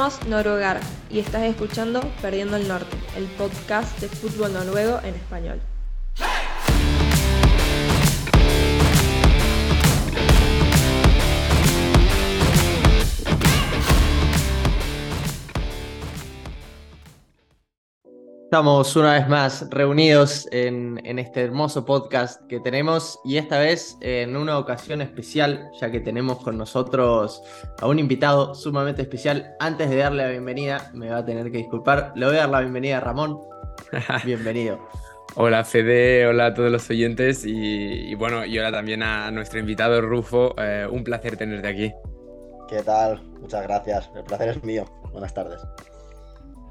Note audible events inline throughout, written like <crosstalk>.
Somos Noruegar y estás escuchando Perdiendo el Norte, el podcast de fútbol noruego en español. Estamos una vez más reunidos en, este hermoso podcast que tenemos y esta vez en una ocasión especial, ya que tenemos con nosotros a un invitado sumamente especial. Antes de darle la bienvenida, me va a tener que disculpar, le voy a dar la bienvenida a Ramón. <laughs> Bienvenido. Hola Fede, hola a todos los oyentes y, bueno, y hola también a nuestro invitado Rufo. Eh, un placer tenerte aquí. ¿Qué tal? Muchas gracias. El placer es mío. Buenas tardes.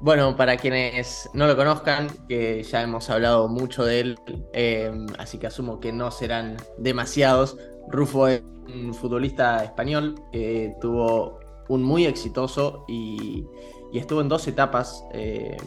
Bueno, para quienes no lo conozcan, que ya hemos hablado mucho de él, em, así que asumo que no serán demasiados. Rufo es un futbolista español que tuvo un muy exitoso y, estuvo en dos etapas. Em,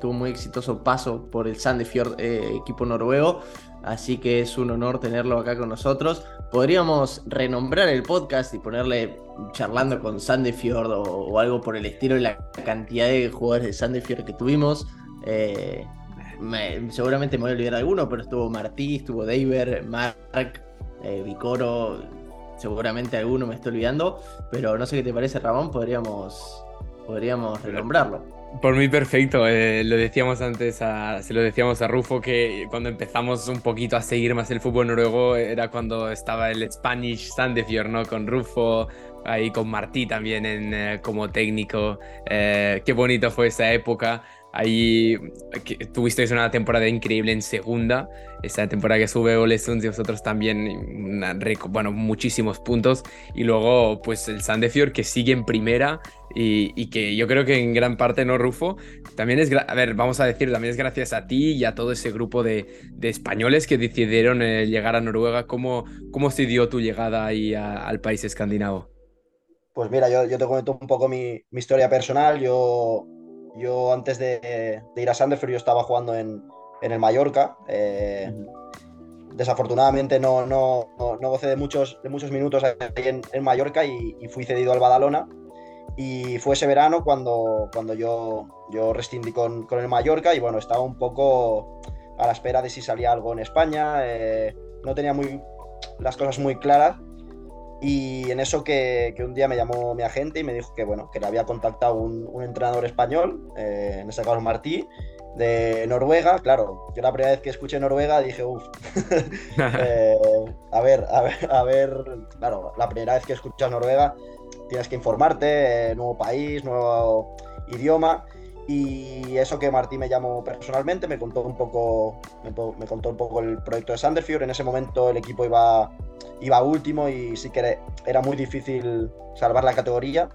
tuvo un muy exitoso paso por el Sandefjord, eh, equipo noruego, así que es un honor tenerlo acá con nosotros. Podríamos renombrar el podcast y ponerle charlando con Sandefjord o, algo por el estilo de la cantidad de jugadores de Sandefjord que tuvimos. Eh, seguramente me voy a olvidar alguno, pero estuvo Martí, estuvo Daver, Mark, eh, Vicoro, seguramente alguno me estoy olvidando, pero no sé qué te parece Ramón, podríamos, podríamos renombrarlo. Por mí perfecto, eh, lo decíamos antes, se lo decíamos a Rufo que cuando empezamos un poquito a seguir más el fútbol noruego era cuando estaba el Spanish Sandefjord, ¿no? Con Rufo, ahí con Martí también en, eh, como técnico. Eh, qué bonito fue esa época. Ahí tuvisteis una temporada increíble en segunda, esa temporada que sube Olesund y vosotros también, bueno, muchísimos puntos. Y luego, pues el Sandefjord que sigue en primera y, que yo creo que en gran parte, ¿no, Rufo? También es, a ver, vamos a decir, también es gracias a ti y a todo ese grupo de, españoles que decidieron eh, llegar a Noruega. ¿Cómo, ¿Cómo se dio tu llegada ahí al país escandinavo? Pues mira, yo, yo te comento un poco mi, mi historia personal. Yo yo antes de, ir a Sandefjord yo estaba jugando en, el Mallorca. Eh, desafortunadamente no, no, no, gocé de muchos, de muchos minutos ahí en, Mallorca y, fui cedido al Badalona. Y fue ese verano cuando, cuando yo, yo rescindí con, el Mallorca y bueno, estaba un poco a la espera de si salía algo en España. Eh, no tenía muy, las cosas muy claras y en eso que, un día me llamó mi agente y me dijo que, bueno, que le había contactado un, entrenador español, eh, en este caso Martí, de Noruega. Claro, yo la primera vez que escuché Noruega dije, uff, <laughs> eh, a ver, a ver, a ver, claro, la primera vez que escuchas Noruega tienes que informarte, eh, nuevo país, nuevo idioma. Y eso que Martí me llamó personalmente, me contó un poco, me, contó un poco el proyecto de Sanderfield. En ese momento el equipo iba, iba último y sí que era muy difícil salvar la categoría.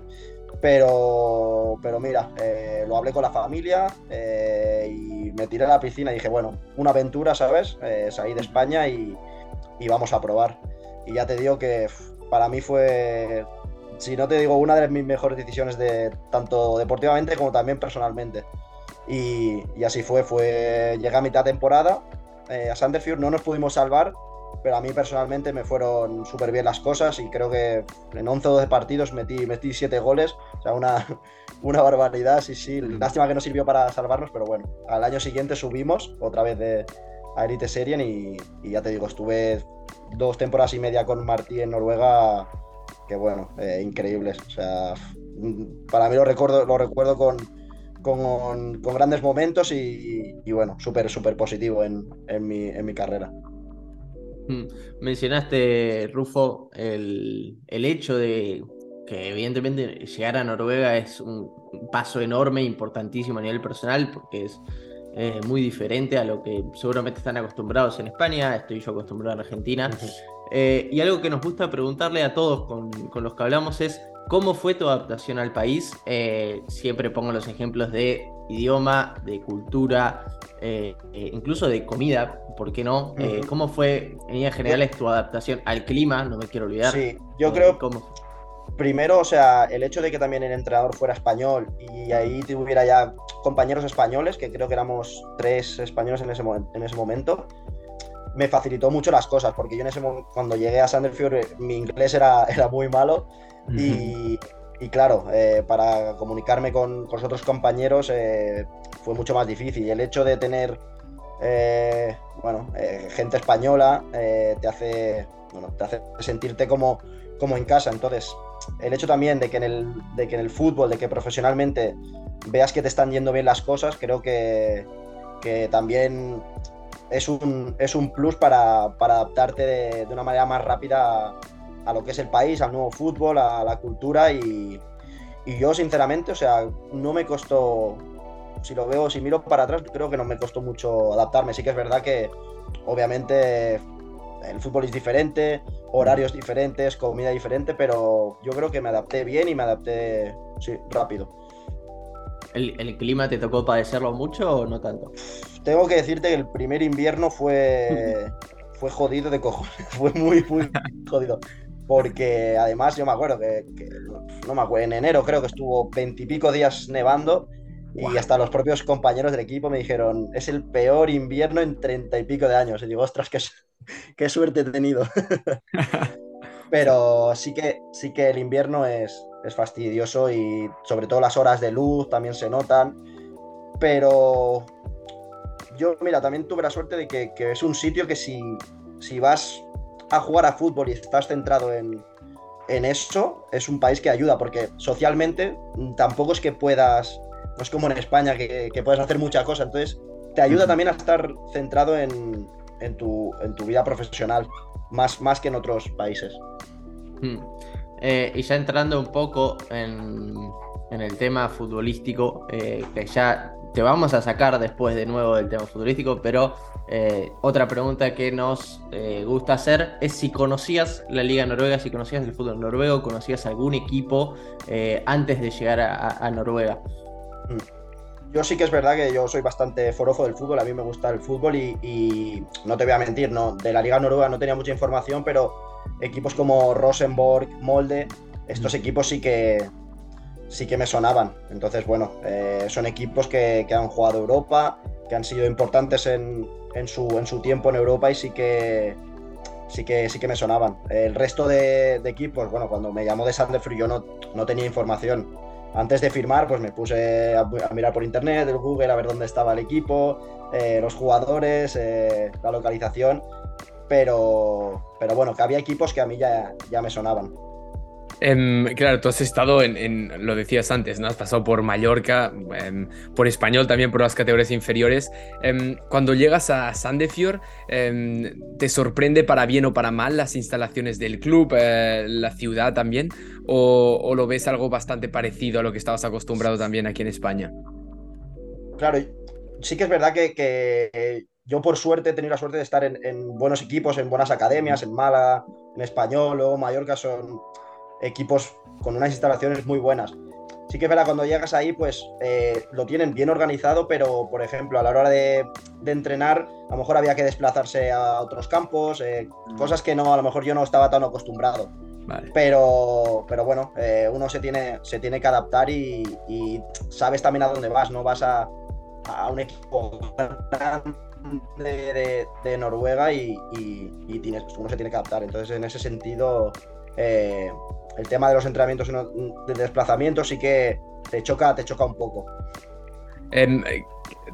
Pero, pero mira, eh, lo hablé con la familia eh, y me tiré a la piscina y dije, bueno, una aventura, ¿sabes? Eh, salir de España y, y, vamos a probar. Y ya te digo que para mí fue si no te digo, una de mis mejores decisiones de tanto deportivamente como también personalmente. Y, así fue, fue llegué a mitad temporada eh, a Sandefjord, no nos pudimos salvar, pero a mí personalmente me fueron súper bien las cosas y creo que en 11 o 12 partidos metí, metí 7 goles, o sea, una, <laughs> una barbaridad, sí, sí, lástima que no sirvió para salvarnos, pero bueno, al año siguiente subimos otra vez de, a Elite Serien y, y ya te digo, estuve dos temporadas y media con Martí en Noruega que bueno, eh, increíbles. O sea, para mí lo recuerdo, lo recuerdo con, con, grandes momentos y, bueno, súper, súper positivo en, mi, carrera. Mm, mencionaste, Rufo, el, hecho de que evidentemente llegar a Noruega es un paso enorme, importantísimo a nivel personal, porque es muy diferente a lo que seguramente están acostumbrados en España, estoy yo acostumbrado en Argentina. Eh, y algo que nos gusta preguntarle a todos con, los que hablamos es, ¿cómo fue tu adaptación al país? Eh, siempre pongo los ejemplos de idioma, de cultura, eh, incluso de comida, ¿por qué no? ¿Cómo fue en líneas generales tu adaptación al clima? No me quiero olvidar. Sí, yo creo... ¿cómo? Primero, o sea, el hecho de que también el entrenador fuera español y ahí tuviera ya compañeros españoles, que creo que éramos tres españoles en ese, en ese momento, me facilitó mucho las cosas, porque yo en ese momento, cuando llegué a Sandefjord, eh, mi inglés era, era muy malo y, claro, eh, para comunicarme con, con, otros compañeros eh, fue mucho más difícil. El hecho de tener eh, bueno, gente española te, hace, te hace sentirte como, como en casa. Entonces, el hecho también de que, en el, de que en el fútbol, de que profesionalmente veas que te están yendo bien las cosas, creo que, que también es un, es un plus para, para adaptarte de, de, una manera más rápida a, lo que es el país, al nuevo fútbol, a la cultura y, y, yo sinceramente, o sea, no me costó, si lo veo, si miro para atrás, creo que no me costó mucho adaptarme. Sí que es verdad que obviamente el fútbol es diferente, horarios diferentes, comida diferente, pero yo creo que me adapté bien y me adapté, sí, rápido. ¿El, clima te tocó padecerlo mucho o no tanto? Tengo que decirte que el primer invierno fue, <laughs> fue jodido de cojones. Fue muy, muy jodido. Porque además yo me acuerdo que, no me acuerdo, en enero creo que estuvo veintipico días nevando y hasta los propios compañeros del equipo me dijeron, es el peor invierno en treinta y pico de años. Y digo, ostras, qué, <laughs> qué suerte he tenido. <laughs> Pero sí que, sí que el invierno es, es fastidioso y sobre todo las horas de luz también se notan. Pero yo, mira, también tuve la suerte de que, es un sitio que si, si vas a jugar a fútbol y estás centrado en, en eso, es un país que ayuda, porque socialmente tampoco es que puedas, no es como en España que, que puedes hacer mucha cosa, entonces te ayuda también a estar centrado en, en, tu, en tu vida profesional, más, más que en otros países. Hmm. Eh, y ya entrando un poco en, el tema futbolístico, eh, que ya te vamos a sacar después de nuevo del tema futbolístico, pero eh, otra pregunta que nos gusta hacer es si conocías la Liga Noruega, si conocías el fútbol noruego, conocías algún equipo antes de llegar a, Noruega. Mm. Yo sí que es verdad que yo soy bastante forofo del fútbol, a mí me gusta el fútbol y, y no te voy a mentir, no, de la Liga Noruega no tenía mucha información, pero equipos como Rosenborg, Molde, estos mm. equipos sí que, sí que me sonaban. Entonces, bueno, eh, son equipos que, han jugado Europa, que han sido importantes en, su, en su tiempo en Europa y sí que, sí que, sí que me sonaban. El resto de, equipos, bueno, cuando me llamó de Sandefjord yo no, no tenía información. Antes de firmar, pues me puse a, mirar por internet, el Google, a ver dónde estaba el equipo, eh, los jugadores, eh, la localización pero, pero bueno, que había equipos que a mí ya, ya me sonaban. Em, claro, tú has estado en, lo decías antes, ¿no? Has pasado por Mallorca, em, por español también, por las categorías inferiores. Em, cuando llegas a Sandefjord, ¿te sorprende para bien o para mal las instalaciones del club, eh, la ciudad también? O, lo ves algo bastante parecido a lo que estabas acostumbrado también aquí en España? Claro, sí que es verdad que, yo por suerte he tenido la suerte de estar en, buenos equipos, en buenas academias, en Málaga, en Español, luego Mallorca son equipos con unas instalaciones muy buenas. Sí que es verdad, cuando llegas ahí, pues eh, lo tienen bien organizado, pero por ejemplo, a la hora de, entrenar, a lo mejor había que desplazarse a otros campos, eh, mm. cosas que no, a lo mejor yo no estaba tan acostumbrado. Pero, pero bueno, eh, uno se tiene, se tiene que adaptar y, sabes también a dónde vas, no vas a, a un equipo de, Noruega y, tienes, uno se tiene que adaptar. Entonces, en ese sentido, eh, el tema de los entrenamientos de desplazamiento sí que te choca, te choca un poco.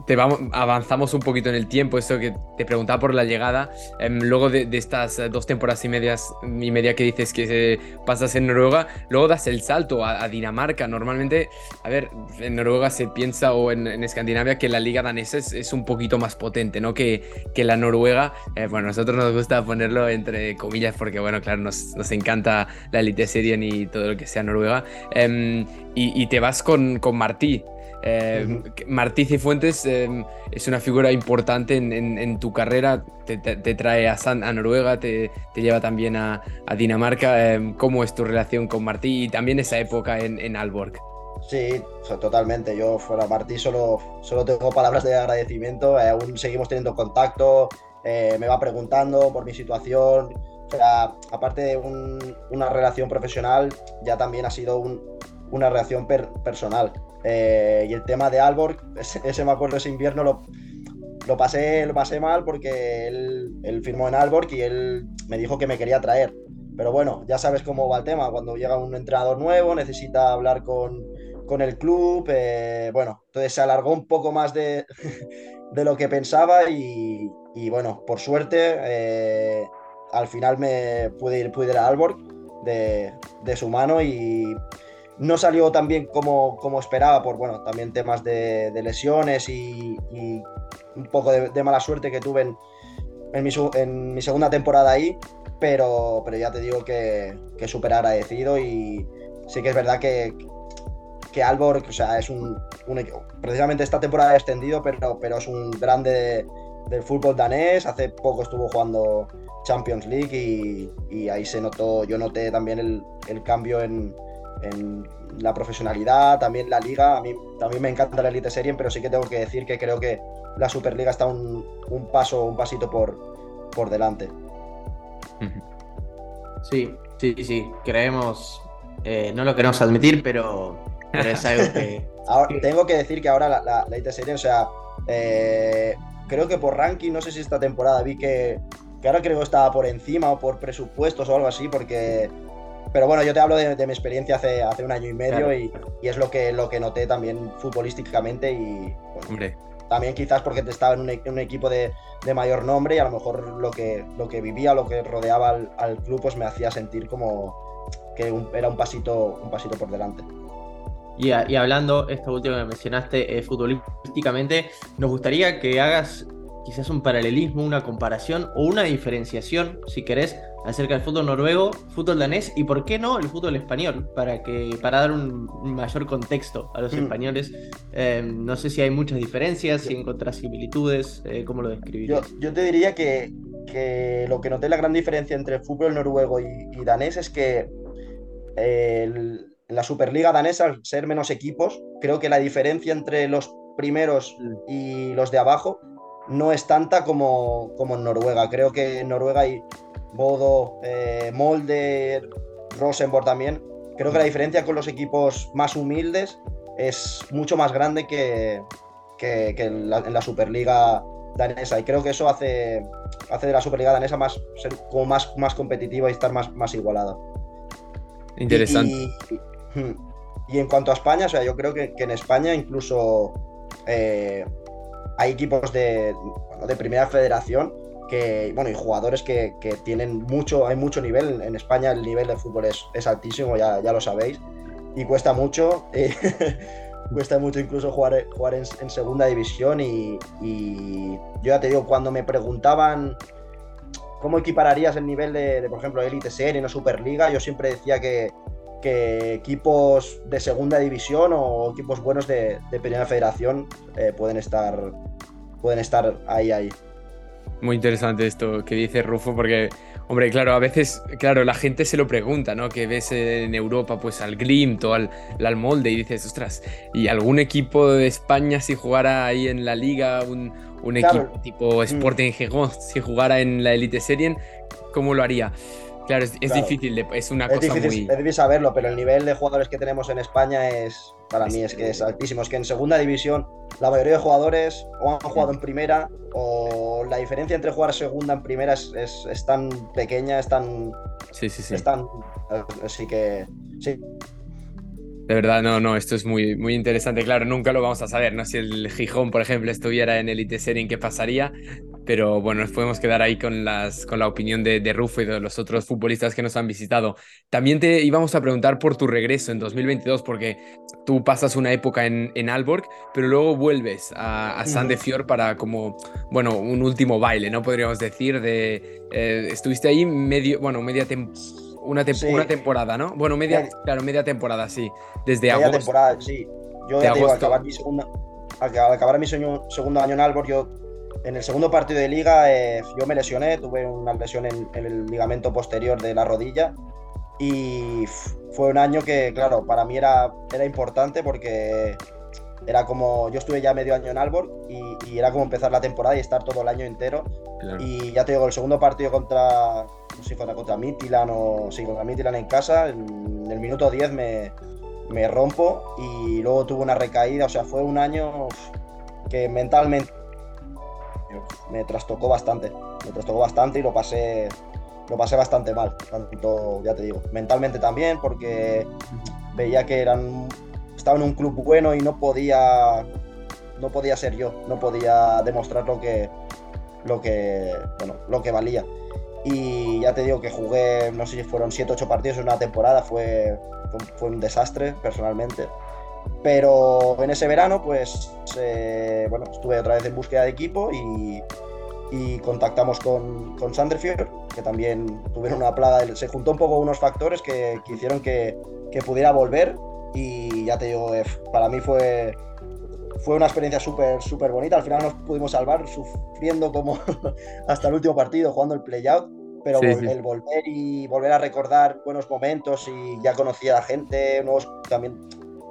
Te vamos, avanzamos un poquito en el tiempo, esto que te preguntaba por la llegada, em, luego de, estas dos temporadas y, medias, y media que dices que pasas en Noruega, luego das el salto a, Dinamarca. Normalmente, a ver, en Noruega se piensa, o en, Escandinavia, que la liga danesa es, un poquito más potente, ¿no? Que, que la Noruega. Eh, bueno, a nosotros nos gusta ponerlo entre comillas porque, bueno, claro, nos, nos encanta la Elite Serien y todo lo que sea Noruega. Em, y, y, te vas con, con Martí. Eh, Martí Cifuentes em, es una figura importante en, tu carrera, te, trae a, a Noruega, te, lleva también a, Dinamarca. Em, ¿Cómo es tu relación con Martí y también esa época en, en Alborg? Sí, totalmente. Yo fuera Martí solo, solo tengo palabras de agradecimiento. Eh, aún seguimos teniendo contacto, eh, me va preguntando por mi situación. O sea, aparte de una relación profesional, ya también ha sido una relación personal. Eh, y el tema de Alborg, ese, me acuerdo, ese invierno lo, lo, pasé, lo pasé mal porque él, firmó en Alborg y él me dijo que me quería traer. pero bueno, ya sabes cómo va el tema. Cuando llega un entrenador nuevo, necesita hablar con, con el club. Eh, bueno, entonces se alargó un poco más de, <laughs> de lo que pensaba y, y bueno, por suerte, eh, al final me pude ir, pude ir a Alborg de, de, su mano y no salió tan bien como, como esperaba por, bueno, también temas de, lesiones y, un poco de, mala suerte que tuve en, en, mi, segunda temporada ahí, pero, pero ya te digo que, que súper agradecido y sí que es verdad que, que Alborg, o sea, es un, un, precisamente esta temporada extendido, pero, pero es un grande de, del fútbol danés. Hace poco estuvo jugando Champions League y, y ahí se notó, yo noté también el, el cambio en, en, la profesionalidad, también la liga. A mí también me encanta la Elite Serie, pero sí que tengo que decir que creo que la Superliga está un, un paso, un pasito por, por delante. <laughs> Sí, sí, sí, creemos, eh, no lo queremos admitir, pero, pero es algo que... <laughs> ahora, tengo que decir que ahora la, la, la IT Serie, o sea, eh, creo que por ranking, no sé si esta temporada vi que, que ahora creo que estaba por encima o por presupuestos o algo así, porque... Pero bueno, yo te hablo de, de mi experiencia hace, hace, un año y medio claro. y, y, es lo que, lo que noté también futbolísticamente y bueno, Hombre. también quizás porque te estaba en un, en un equipo de, de, mayor nombre y a lo mejor lo que, lo que vivía, lo que rodeaba al, al club, pues me hacía sentir como que un, era un pasito, un pasito por delante. Y, a, y, hablando, esto último que mencionaste, eh, futbolísticamente, nos gustaría que hagas quizás un paralelismo, una comparación o una diferenciación, si querés, acerca del fútbol noruego, fútbol danés y por qué no el fútbol español, para, que, para dar un, un mayor contexto a los mm. españoles. Eh, no sé si hay muchas diferencias, si encontrás similitudes, eh, ¿cómo lo describirías? Yo, yo te diría que, que, lo que noté la gran diferencia entre el fútbol noruego y, y danés es que el, la Superliga danesa, al ser menos equipos, creo que la diferencia entre los primeros y los de abajo no es tanta como, como en Noruega. Creo que en Noruega hay Bodo, eh, Molde, Rosenborg también. Creo que la diferencia con los equipos más humildes es mucho más grande que, que, que en, la, en, la, Superliga danesa. Y creo que eso hace, hace de la Superliga danesa más, ser como más, más competitiva y estar más, más igualada. Interesante. Y, y, y en cuanto a España, o sea, yo creo que, que en España incluso eh, hay equipos de, de, primera federación que, bueno, y jugadores que, tienen mucho, hay mucho nivel. En España el nivel de fútbol es, altísimo, ya, ya, lo sabéis, y cuesta mucho. Eh, <laughs> cuesta mucho incluso jugar, jugar en, en segunda división y, yo ya te digo, cuando me preguntaban cómo equipararías el nivel de, de por ejemplo, Elite Serie o Superliga, yo siempre decía que, que equipos de segunda división o equipos buenos de, de primera federación eh, pueden estar pueden estar ahí ahí. Muy interesante esto que dice Rufo porque hombre claro a veces claro la gente se lo pregunta no que ves en Europa pues al Glimt o al, al Molde y dices ostras y algún equipo de España si jugara ahí en la liga un, un claro. equipo tipo Sporting Gijón si jugara en la Elite Serien cómo lo haría Claro, es, es claro. difícil, de, es una es cosa difícil, muy... Es difícil saberlo, pero el nivel de jugadores que tenemos en España es, para mí, es que es altísimo. Es que en segunda división la mayoría de jugadores o han jugado en primera o la diferencia entre jugar segunda en primera es, es, es tan pequeña, es tan... Sí, sí, sí. Es tan... Así que, sí. De verdad, no, no, esto es muy, muy interesante. Claro, nunca lo vamos a saber, ¿no? Si el Gijón, por ejemplo, estuviera en Elite Serie, ¿qué pasaría? Pero bueno, nos podemos quedar ahí con, las, con la opinión de, de, Rufo y de los otros futbolistas que nos han visitado. También te íbamos a preguntar por tu regreso en 2022, porque tú pasas una época en, en Alborg, pero luego vuelves a, a Sandefjord para como, bueno, un último baile, ¿no? Podríamos decir, de... Eh, estuviste ahí medio, bueno, media temporada una, te sí. una, temporada, ¿no? Bueno, media, claro, media temporada, sí. Desde media agosto. temporada, sí. Yo ya digo, al acabar mi, segunda, al acabar mi segundo año en Albor, yo en el segundo partido de liga eh, yo me lesioné, tuve una lesión en, en, el ligamento posterior de la rodilla y fue un año que, claro, para mí era, era importante porque era como, yo estuve ya medio año en Albor y, y, era como empezar la temporada y estar todo el año entero. Claro. Y ya te digo, el segundo partido contra, no sé si fuera contra Midtjylland o sí, contra Midtjylland en casa, en el minuto 10 me, me rompo y luego tuve una recaída, o sea, fue un año que mentalmente me trastocó bastante, me trastocó bastante y lo pasé, lo pasé bastante mal, tanto, ya te digo, mentalmente también, porque veía que eran, estaba en un club bueno y no podía, no podía ser yo, no podía demostrar lo que, lo que, bueno, lo que valía. Y ya te digo que jugué, no sé si fueron 7 8 partidos en una temporada, fue, fue un desastre personalmente. Pero en ese verano, pues, eh, bueno, estuve otra vez en búsqueda de equipo y, y contactamos con, con Sanderfield, que también tuvieron una plaga. Se juntó un poco unos factores que, que hicieron que, que, pudiera volver. Y ya te digo, eh, para mí fue, fue una experiencia súper súper bonita. Al final nos pudimos salvar sufriendo como <laughs> hasta el último partido, jugando el play-out. Pero sí, sí. el volver y volver a recordar buenos momentos y ya conocía a la gente, nuevos también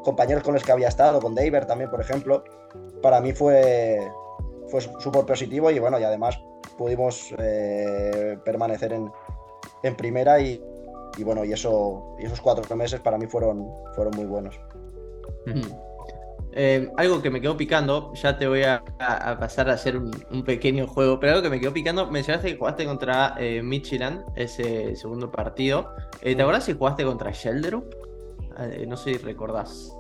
compañeros con los que había estado, con David también, por ejemplo, para mí fue, fue súper positivo y bueno, y además pudimos eh, permanecer en, en primera y, y, bueno, y, eso, y esos cuatro meses para mí fueron, fueron muy buenos. Eh, algo que me quedó picando, ya te voy a, a pasar a hacer un, un, pequeño juego, pero algo que me quedó picando, mencionaste que jugaste contra eh, Midtjylland ese segundo partido. Eh, ¿Te acuerdas si jugaste contra Shelderup? No sé si recordás.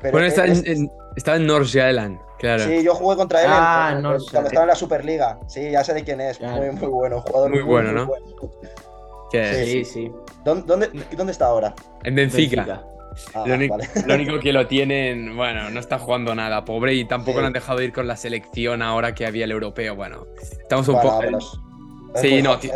Pero bueno, está es, en, estaba en Nordsjælland, claro. Sí, yo jugué contra él ah, en, cuando estaba en la Superliga. Sí, ya sé de quién es. Claro. Muy, muy bueno, jugador muy, muy bueno, ¿no? Bueno. Sí, sí, sí. ¿Dónde, dónde, ¿Dónde, está ahora? En Benfica. Benfica. Ah, lo, único, vale. <laughs> lo, único, que lo tienen, bueno, no está jugando nada, pobre, y tampoco sí. lo han dejado ir con la selección ahora que había el europeo. Bueno, estamos un bueno, poco. Es, es sí, no. Es,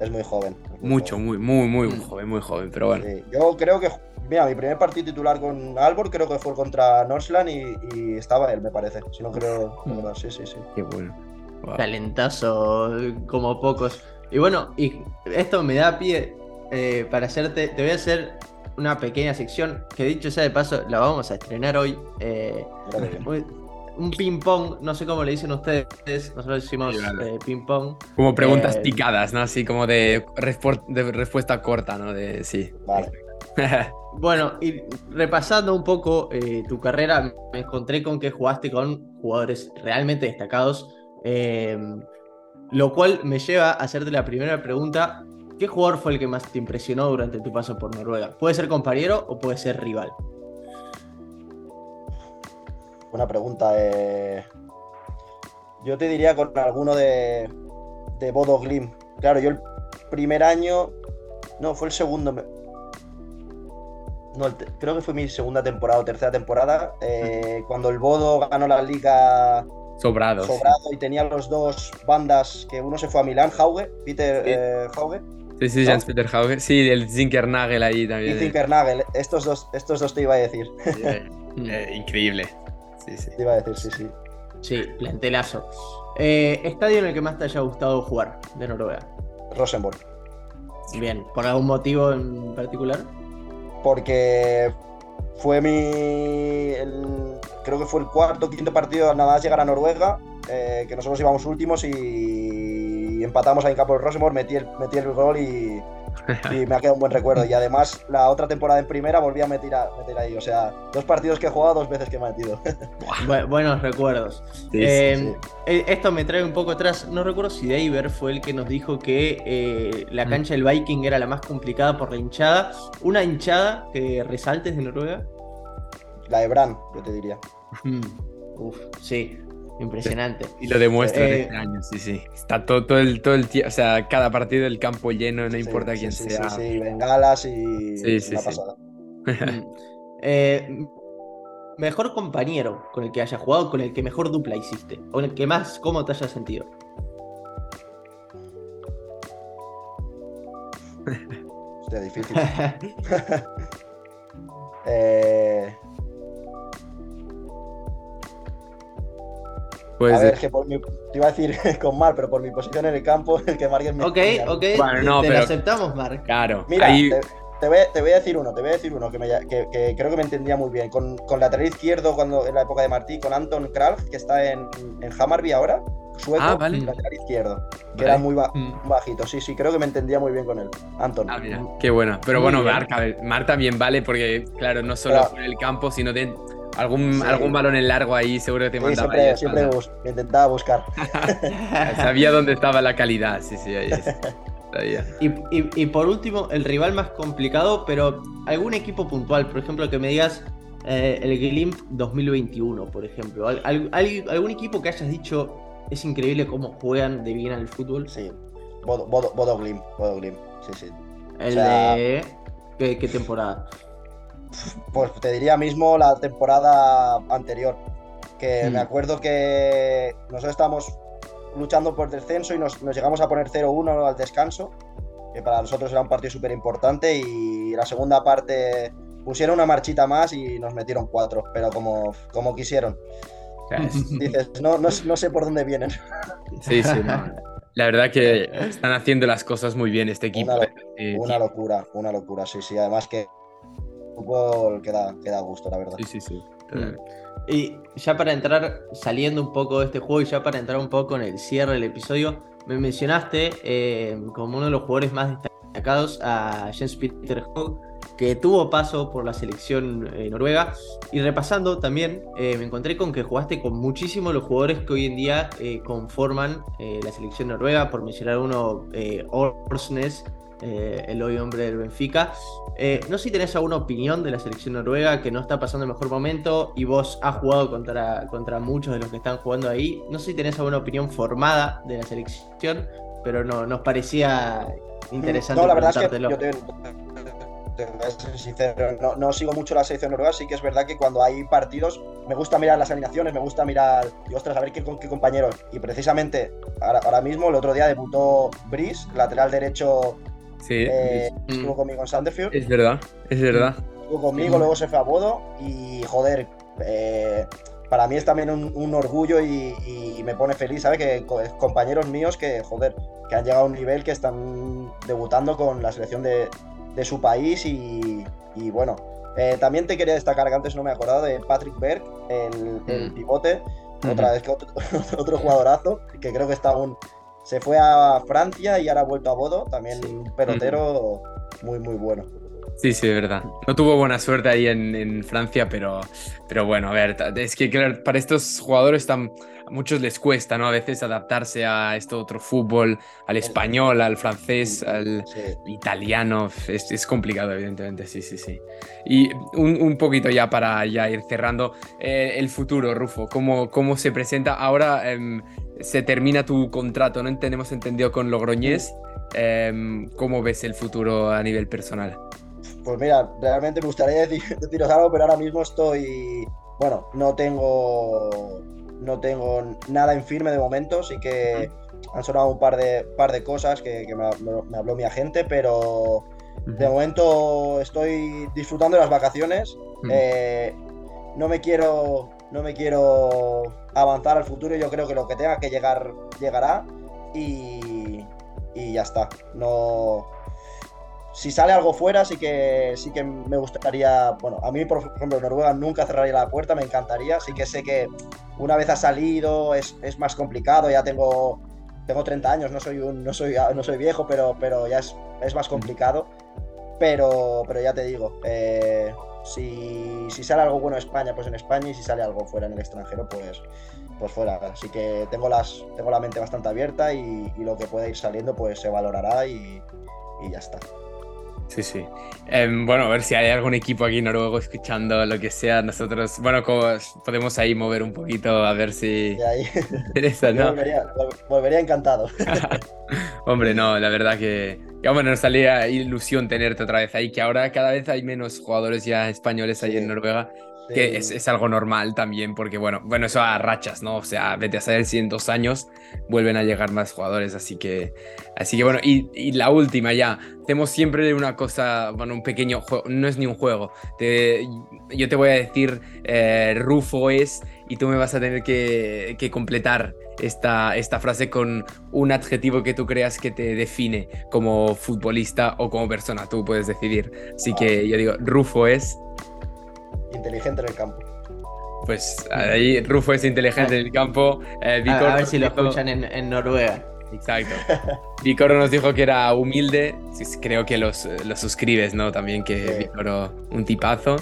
es, muy joven. Es muy mucho, joven. muy, muy, muy joven, muy joven, pero bueno. Sí. Yo creo que Mira, mi primer partido titular con Albor creo que fue contra Northland y, y, estaba él, me parece. Si no creo. No, sí, sí, sí. Qué bueno. Wow. Talentazo como pocos. Y bueno, y esto me da pie eh, para hacerte. Te voy a hacer una pequeña sección que dicho sea de paso, la vamos a estrenar hoy. Eh, un ping-pong, no sé cómo le dicen ustedes, nosotros decimos eh, ping-pong. Como preguntas picadas, ¿no? Así como de, de respuesta corta, ¿no? De sí. Vale. <laughs> Bueno, y repasando un poco eh, tu carrera, me encontré con que jugaste con jugadores realmente destacados, eh, lo cual me lleva a hacerte la primera pregunta. ¿Qué jugador fue el que más te impresionó durante tu paso por Noruega? ¿Puede ser compañero o puede ser rival? Buena pregunta. Eh... Yo te diría con alguno de, de Bodo Glim. Claro, yo el primer año, no, fue el segundo, no, creo que fue mi segunda temporada o tercera temporada, eh, cuando el Bodo ganó la liga sobrado, sobrado y tenía los dos bandas, que uno se fue a Milán, Hauge, Peter sí. eh, Hauge. Sí, sí, ¿no? Jans Peter Hauge. Sí, el Zinkernagel ahí también. Y Zinkernagel, estos dos, estos dos te iba a decir. Yeah. <laughs> eh, increíble. Sí, sí. Te iba a decir, sí, sí. Sí, plantelazo. Eh, ¿Estadio en el que más te haya gustado jugar de Noruega? Rosenborg. Bien, ¿por algún motivo en particular? Porque fue mi. El, creo que fue el cuarto quinto partido nada más llegar a Noruega, eh, que nosotros íbamos últimos y, y empatamos ahí en campo de Rosemore, metí el, metí el gol y, y, me ha quedado un buen recuerdo. Y además, la otra temporada en primera volví a meter, a, meter ahí. O sea, dos partidos que he jugado, dos veces que me he metido. <laughs> Bu buenos recuerdos. Sí, eh, sí, sí. Esto me trae un poco atrás. No recuerdo si Daver fue el que nos dijo que eh, la cancha del Viking era la más complicada por la hinchada. Una hinchada que resaltes de Noruega. La de Bran, yo te diría. Uf, sí. Impresionante. Y lo demuestra eh, este año, sí, sí. Está todo, todo el todo el tiempo, o sea, cada partido del campo lleno, no sí, importa sí, quién sí, sea. Sí, sí, bengalas y sí, sí, sí. pasada. <laughs> eh, mejor compañero con el que hayas jugado, con el que mejor dupla hiciste, con el que más cómo te hayas sentido. <laughs> Hostia, difícil. <laughs> eh... Pues a ver, que por mi, te iba a decir <laughs> con mal, pero por mi posición en el campo, <laughs> el que Mark me. Ok, ok. Bueno, no, te pero... lo aceptamos, Mark. Claro. Mira, ahí... te, te, voy, te, voy, a decir uno, te voy a decir uno que, me, que, que, creo que me entendía muy bien. Con, con lateral izquierdo, cuando en la época de Martí, con Anton Kralf, que está en, en Hammarby ahora, sueco, ah, vale. lateral izquierdo, que vale. era muy ba mm. bajito. Sí, sí, creo que me entendía muy bien con él. Anton. Ah, mira, qué bueno. Pero muy bueno, Mark, a ver, Mark también vale porque, claro, no solo claro. por el campo, sino de Algún, sí. algún balón en largo ahí seguro que te sí, mandaba. Siempre, ahí siempre bus intentaba buscar. <laughs> Sabía dónde estaba la calidad, sí, sí, ahí es. Y, y- y por último, el rival más complicado, pero algún equipo puntual, por ejemplo, que me digas eh, el Glimp 2021, por ejemplo. Al- al- al- algún equipo que hayas dicho es increíble cómo juegan de bien al fútbol. Sí. Bodo, Bodo, Bodo Glimt, Bodo Glimt, sí, sí. El O sea- de. ¿qué, qué temporada? Pues te diría mismo la temporada anterior. Que Mm. me acuerdo que nosotros estábamos luchando por descenso y nos, nos llegamos a poner 0-1 al descanso. Que para nosotros era un partido súper importante. Y la segunda parte pusieron una marchita más y nos metieron cuatro. Pero como, como quisieron. <laughs> Dices, no, no, no sé por dónde vienen. <laughs> Sí, sí, no. La verdad que están haciendo las cosas muy bien este equipo. Una eh, Una locura, una locura, sí, sí. Además que fútbol queda, queda a gusto, la verdad. Sí, sí, sí. Mm. Y ya para entrar, saliendo un poco de este juego y ya para entrar un poco en el cierre del episodio, me mencionaste eh, como uno de los jugadores más destacados a Jens Peter Hogg, que tuvo paso por la selección eh, noruega. Y repasando también, eh, me encontré con que jugaste con muchísimos los jugadores que hoy en día eh, conforman eh, la selección noruega, por mencionar uno, eh, Orsnes, eh, el hoy hombre del Benfica. Eh, no sé si tenés alguna opinión de la selección noruega que no está pasando el mejor momento y vos has jugado contra, contra muchos de los que están jugando ahí. No sé si tenés alguna opinión formada de la selección, pero no, nos parecía interesante No, la verdad es que yo te, te voy a ser sincero, no, no sigo mucho la selección noruega, sí que es verdad que cuando hay partidos me gusta mirar las alineaciones, me gusta mirar, y ostras, a ver qué, con qué compañeros. Y precisamente ahora, ahora mismo, el otro día debutó Brice, lateral derecho, Sí, eh, Mm. estuvo conmigo en Sandefjord, es verdad, es verdad. estuvo conmigo, Sí. luego se fue a Bodo y joder, eh, para mí es también un, un orgullo y, y me pone feliz, ¿sabes? Que co- compañeros míos que, joder, que han llegado a un nivel que están debutando con la selección de, de su país y, y bueno. Eh, también te quería destacar que antes no me he acordado de Patrick Berg, el, el Mm. pivote, otra vez que otro, <laughs> otro jugadorazo, que creo que está aún. Se fue a Francia y ahora ha vuelto a Bodo, también Sí. un pelotero muy, muy bueno. Sí, sí, es verdad. No tuvo buena suerte ahí en, en Francia, pero, pero bueno, a ver, es que claro, para estos jugadores tan, a muchos les cuesta, ¿no? A veces adaptarse a este otro fútbol, al español, al francés, al Sí. italiano. Es, es complicado, evidentemente, sí, sí, sí. Y un, un poquito ya para ya ir cerrando, eh, el futuro, Rufo, ¿cómo, cómo se presenta? Ahora em, se termina tu contrato, ¿no? Tenemos entendido con Logroñés. Em, ¿Cómo ves el futuro a nivel personal? Pues mira, realmente me gustaría decir- <laughs> deciros algo, pero ahora mismo estoy. Bueno, no tengo. No tengo nada en firme de momento, sí que han sonado un par de, par de cosas que, que me, habló mi agente, pero de momento estoy disfrutando de las vacaciones. Eh, no me quiero. No me quiero avanzar al futuro. Yo creo que lo que tenga que llegar, llegará. Y. Y ya está. No si sale algo fuera, sí que sí que me gustaría. Bueno, a mí, por ejemplo, Noruega nunca cerraría la puerta, me encantaría. Sí que sé que una vez ha salido es, es más complicado. Ya tengo, tengo 30 años, no soy un, no soy, no soy viejo, pero, pero ya es, es más complicado. Pero, pero ya te digo, eh, si, si sale algo bueno en España, pues en España, y si sale algo fuera en el extranjero, pues, pues fuera. Así que tengo, las, tengo la mente bastante abierta y, y lo que pueda ir saliendo, pues se valorará y, y ya está. Sí, sí. Em, bueno, a ver si hay algún equipo aquí noruego escuchando lo que sea. Nosotros, bueno, como podemos ahí mover un poquito a ver si ahí <laughs> <laughs> interesa, yo ¿no? volvería, vol- volvería encantado. <laughs> Hombre, no, la verdad que, que hombre, nos salía ilusión tenerte otra vez ahí, que ahora cada vez hay menos jugadores ya españoles ahí Sí. en Noruega, que es, es algo normal también, porque bueno, bueno, eso a rachas, ¿no? O sea, vete a saber si en dos años vuelven a llegar más jugadores, así que, así que bueno, y, y la última ya, hacemos siempre una cosa, bueno, un pequeño juego, no es ni un juego, te- yo te voy a decir, eh, Rufo es, y tú me vas a tener que, que completar esta, esta frase con un adjetivo que tú creas que te define como futbolista o como persona, tú puedes decidir. Así que yo digo, Rufo es, Inteligente en el campo. pues ahí Rufo es inteligente en el campo. eh, A, Vicor a ver si lo dijo- escuchan en, en Noruega. Exacto. Vicoro nos dijo que era humilde. Creo que los, lo suscribes, ¿no? También que Sí. Vicoro, un tipazo.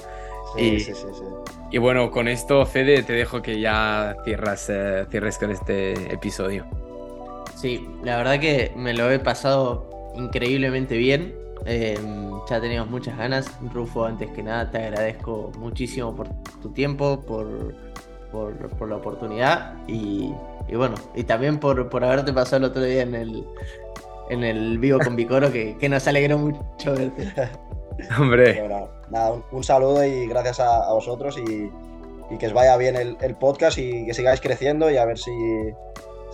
Sí, Y- sí, sí, sí. Y bueno, con esto, Fede, te dejo que ya cierras, eh, cierres con este episodio. Sí, la verdad que me lo he pasado increíblemente bien. Eh, ya teníamos muchas ganas. Rufo, antes que nada, te agradezco muchísimo por tu tiempo, por, por, la oportunidad y, bueno, y también por, por haberte pasado el otro día en el, en el vivo con Vicoro, que, que nos alegró mucho verte. <laughs> <laughs> Hombre. nada, un, saludo y gracias a, vosotros y, que os vaya bien el, podcast y que sigáis creciendo y a ver si,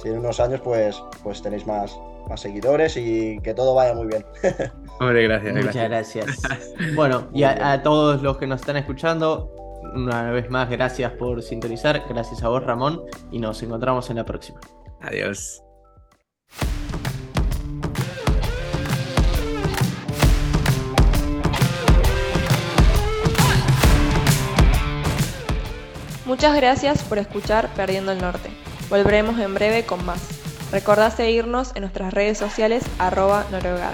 si en unos años pues, pues tenéis más, más seguidores y que todo vaya muy bien. <laughs> Hombre, gracias. Muchas gracias. <laughs> bueno, y a, todos los que nos están escuchando, una vez más, gracias por sintonizar. Gracias a vos, Ramón, y nos encontramos en la próxima. Adiós. Muchas gracias por escuchar Perdiendo el Norte. Volveremos en breve con más. Recordá seguirnos en nuestras redes sociales arroba noruega.